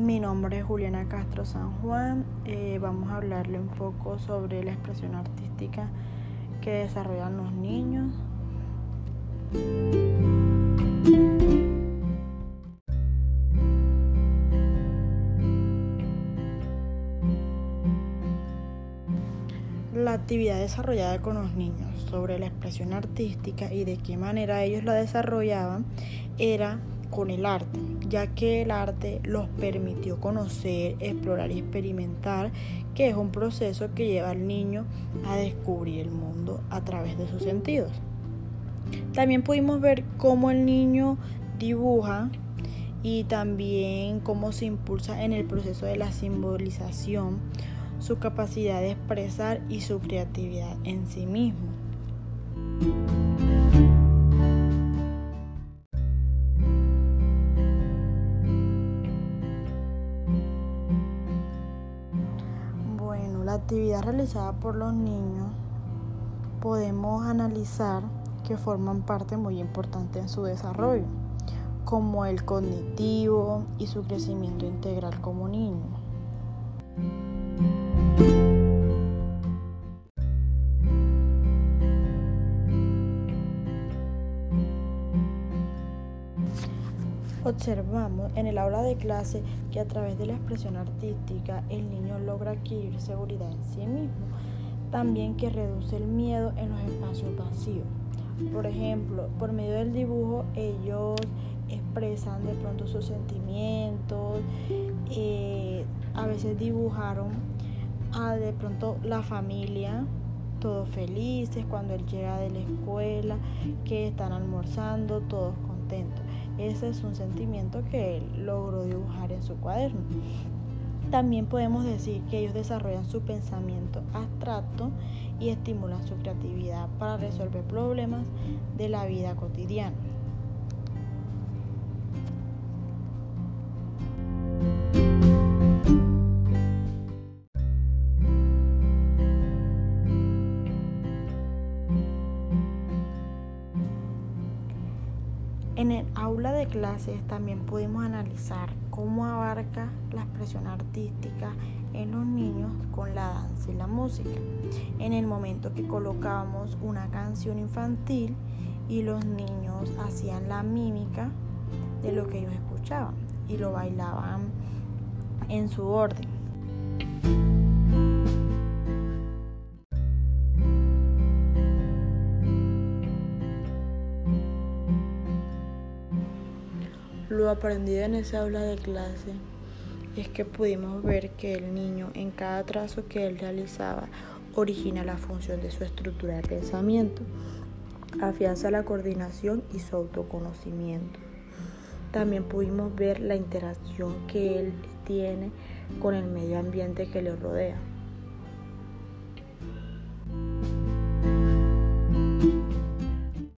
Mi nombre es Juliana Castro San Juan. Eh, vamos a hablarle un poco sobre la expresión artística que desarrollan los niños. La actividad desarrollada con los niños sobre la expresión artística y de qué manera ellos la desarrollaban era con el arte, ya que el arte los permitió conocer, explorar y experimentar, que es un proceso que lleva al niño a descubrir el mundo a través de sus sentidos. También pudimos ver cómo el niño dibuja y también cómo se impulsa en el proceso de la simbolización su capacidad de expresar y su creatividad en sí mismo. La actividad realizada por los niños podemos analizar que forman parte muy importante en su desarrollo, como el cognitivo y su crecimiento integral como niño. Observamos en el aula de clase que a través de la expresión artística el niño logra adquirir seguridad en sí mismo, también que reduce el miedo en los espacios vacíos. Por ejemplo, por medio del dibujo ellos expresan de pronto sus sentimientos, eh, a veces dibujaron a de pronto la familia, todos felices cuando él llega de la escuela, que están almorzando, todos Ese es un sentimiento que él logró dibujar en su cuaderno. También podemos decir que ellos desarrollan su pensamiento abstracto y estimulan su creatividad para resolver problemas de la vida cotidiana. En el aula de clases también pudimos analizar cómo abarca la expresión artística en los niños con la danza y la música. En el momento que colocábamos una canción infantil y los niños hacían la mímica de lo que ellos escuchaban y lo bailaban en su orden. Lo aprendido en esa aula de clase es que pudimos ver que el niño en cada trazo que él realizaba origina la función de su estructura de pensamiento, afianza la coordinación y su autoconocimiento. También pudimos ver la interacción que él tiene con el medio ambiente que le rodea.